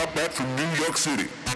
sir, got back from New York City.